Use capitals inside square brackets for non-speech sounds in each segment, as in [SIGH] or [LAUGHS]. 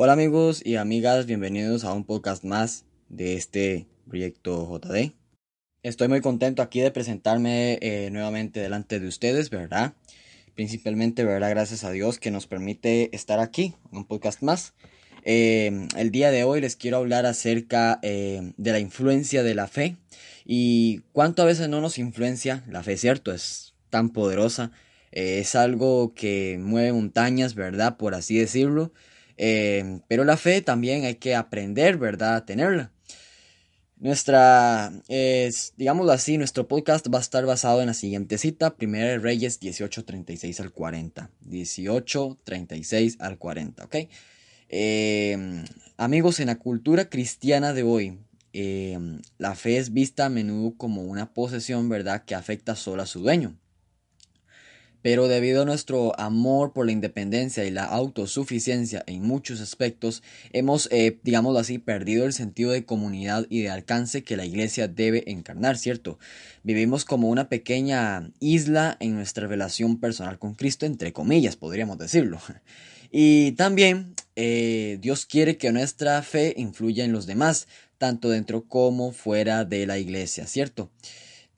Hola amigos y amigas, bienvenidos a un podcast más de este proyecto JD. Estoy muy contento aquí de presentarme eh, nuevamente delante de ustedes, ¿verdad? Principalmente, ¿verdad? Gracias a Dios que nos permite estar aquí, un podcast más. Eh, el día de hoy les quiero hablar acerca eh, de la influencia de la fe y cuánto a veces no nos influencia la fe, ¿cierto? Es tan poderosa, es algo que mueve montañas, ¿verdad? Por así decirlo. Eh, pero la fe también hay que aprender, ¿verdad? A tenerla. Nuestra, es, digámoslo así, nuestro podcast va a estar basado en la siguiente cita, 1 Reyes 18:36 al 40. 18:36 al 40, ¿ok? Eh, amigos, en la cultura cristiana de hoy, eh, la fe es vista a menudo como una posesión, ¿verdad?, que afecta solo a su dueño. Pero debido a nuestro amor por la independencia y la autosuficiencia en muchos aspectos, hemos, eh, digámoslo así, perdido el sentido de comunidad y de alcance que la iglesia debe encarnar, ¿cierto? Vivimos como una pequeña isla en nuestra relación personal con Cristo, entre comillas, podríamos decirlo. [LAUGHS] Y también eh, Dios quiere que nuestra fe influya en los demás, tanto dentro como fuera de la iglesia, ¿cierto?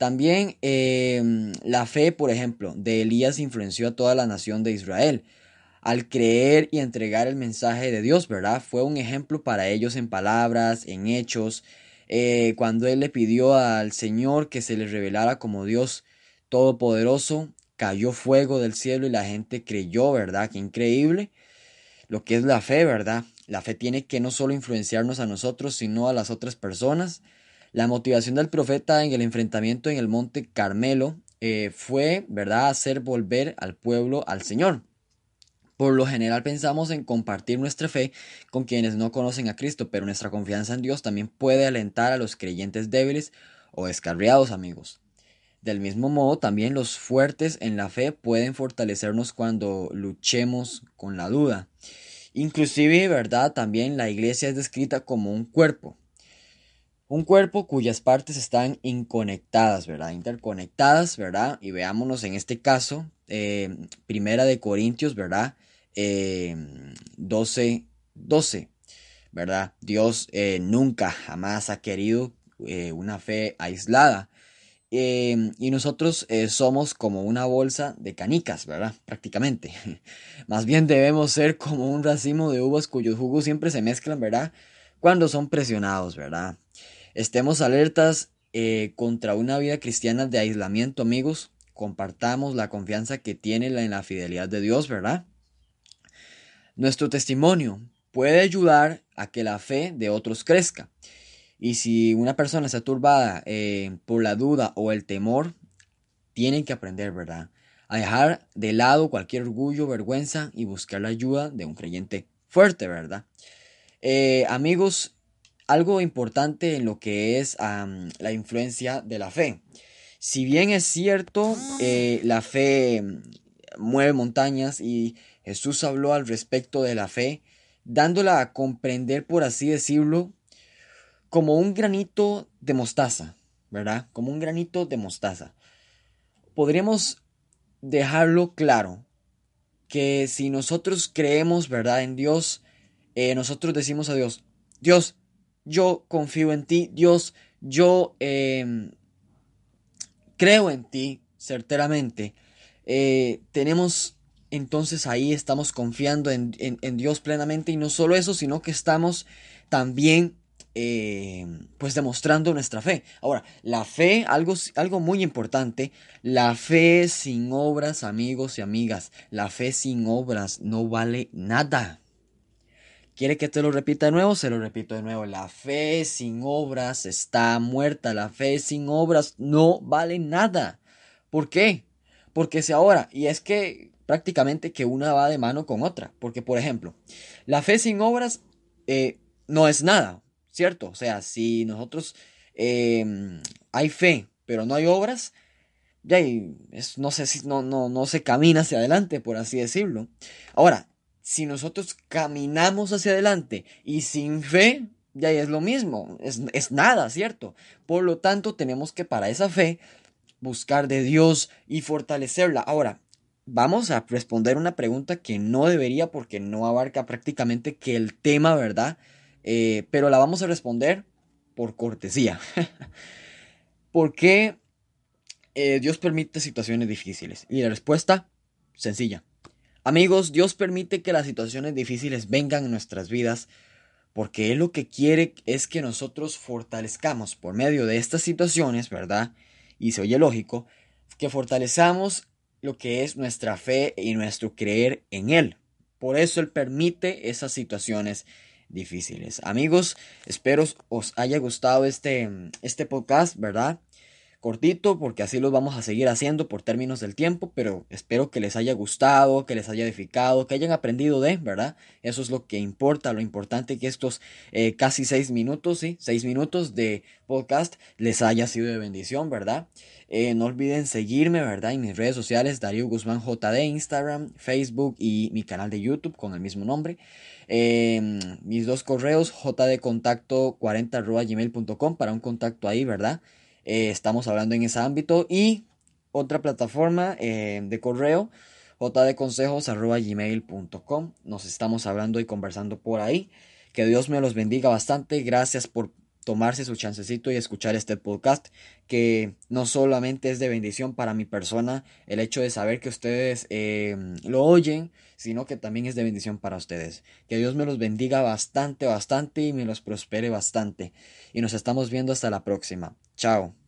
También em, la fe, por ejemplo, de Elías influenció a toda la nación de Israel. Al creer y entregar el mensaje de Dios, ¿verdad? Fue un ejemplo para ellos en palabras, en hechos. Eh, cuando él le pidió al Señor que se le revelara como Dios todopoderoso, cayó fuego del cielo y la gente creyó, ¿verdad? Qué increíble lo que es la fe, ¿verdad? La fe tiene que no solo influenciarnos a nosotros, sino a las otras personas. La motivación del profeta en el enfrentamiento en el monte Carmelo eh, fue, ¿verdad?, hacer volver al pueblo al Señor. Por lo general pensamos en compartir nuestra fe con quienes no conocen a Cristo, pero nuestra confianza en Dios también puede alentar a los creyentes débiles o descarriados, amigos. Del mismo modo, también los fuertes en la fe pueden fortalecernos cuando luchemos con la duda. Inclusive, ¿verdad? También la iglesia es descrita como un cuerpo. Un cuerpo cuyas partes están inconectadas, ¿verdad? Interconectadas, ¿verdad? Y veámonos en este caso, eh, Primera de Corintios, ¿verdad? 12, eh, 12, ¿verdad? Dios eh, nunca, jamás ha querido una fe aislada. y nosotros somos como una bolsa de canicas, ¿verdad? Prácticamente. [LAUGHS] Más bien debemos ser como un racimo de uvas cuyos jugos siempre se mezclan, ¿verdad? Cuando son presionados, ¿verdad? Estemos alertas eh, contra una vida cristiana de aislamiento, amigos. Compartamos la confianza que tiene en la fidelidad de Dios, ¿verdad? Nuestro testimonio puede ayudar a que la fe de otros crezca. Y si una persona está turbada eh, por la duda o el temor, tienen que aprender, ¿verdad? A dejar de lado cualquier orgullo, vergüenza y buscar la ayuda de un creyente fuerte, ¿verdad? Eh, amigos, algo importante en lo que es la influencia de la fe. Si bien es cierto, eh, la fe mueve montañas y Jesús habló al respecto de la fe, dándola a comprender, por así decirlo, como un granito de mostaza, ¿verdad? Como un granito de mostaza. Podríamos dejarlo claro que si nosotros creemos, ¿verdad? En Dios, eh, nosotros decimos a Dios, Dios, yo confío en ti, Dios, yo em, creo en ti certeramente. Eh, tenemos entonces ahí estamos confiando en, Dios plenamente y no solo eso, sino que estamos también em, pues demostrando nuestra fe. Ahora, la fe, algo, algo muy importante, la fe sin obras, amigos y amigas, la fe sin obras no vale nada. ¿Quiere que te lo repita de nuevo? Se lo repito de nuevo. La fe sin obras está muerta. La fe sin obras no vale nada. ¿Por qué? Porque si ahora, y es que prácticamente que una va de mano con otra. Porque, por ejemplo, la fe sin obras eh, no es nada, ¿cierto? O sea, si nosotros em, hay fe, pero no hay obras, ya no sé si no, no, no se camina hacia adelante, por así decirlo. Ahora, si nosotros caminamos hacia adelante y sin fe, ya es lo mismo, es, nada, ¿cierto? Por lo tanto, tenemos que para esa fe buscar de Dios y fortalecerla. Ahora, vamos a responder una pregunta que no debería porque no abarca prácticamente que el tema, ¿verdad? Eh, pero la vamos a responder por cortesía. [LAUGHS] ¿Por qué eh, Dios permite situaciones difíciles? Y la respuesta, sencilla. Amigos, Dios permite que las situaciones difíciles vengan en nuestras vidas porque Él lo que quiere es que nosotros fortalezcamos por medio de estas situaciones, ¿verdad? Y se oye lógico, que fortalezamos lo que es nuestra fe y nuestro creer en Él. Por eso Él permite esas situaciones difíciles. Amigos, espero os haya gustado este, este podcast, ¿verdad? Cortito porque así los vamos a seguir haciendo por términos del tiempo, pero espero que les haya gustado, que les haya edificado, que hayan aprendido de, ¿verdad? Eso es lo que importa, lo importante que estos eh, casi seis minutos, sí, seis minutos de podcast les haya sido de bendición, ¿verdad? Eh, no olviden seguirme, ¿verdad? En mis redes sociales, Darío Guzmán JD, Instagram, Facebook y mi canal de YouTube con el mismo nombre. Em, mis dos correos, jdcontacto 40 gmail.com para un contacto ahí, ¿verdad? Eh, estamos hablando en ese ámbito. Y otra plataforma eh, de correo, jdconsejos.gmail.com. Nos estamos hablando y conversando por ahí. Que Dios me los bendiga bastante. Gracias por tomarse su chancecito y escuchar este podcast que no solamente es de bendición para mi persona el hecho de saber que ustedes eh, lo oyen sino que también es de bendición para ustedes. Que Dios me los bendiga bastante bastante y me los prospere bastante. Y nos estamos viendo hasta la próxima. Chao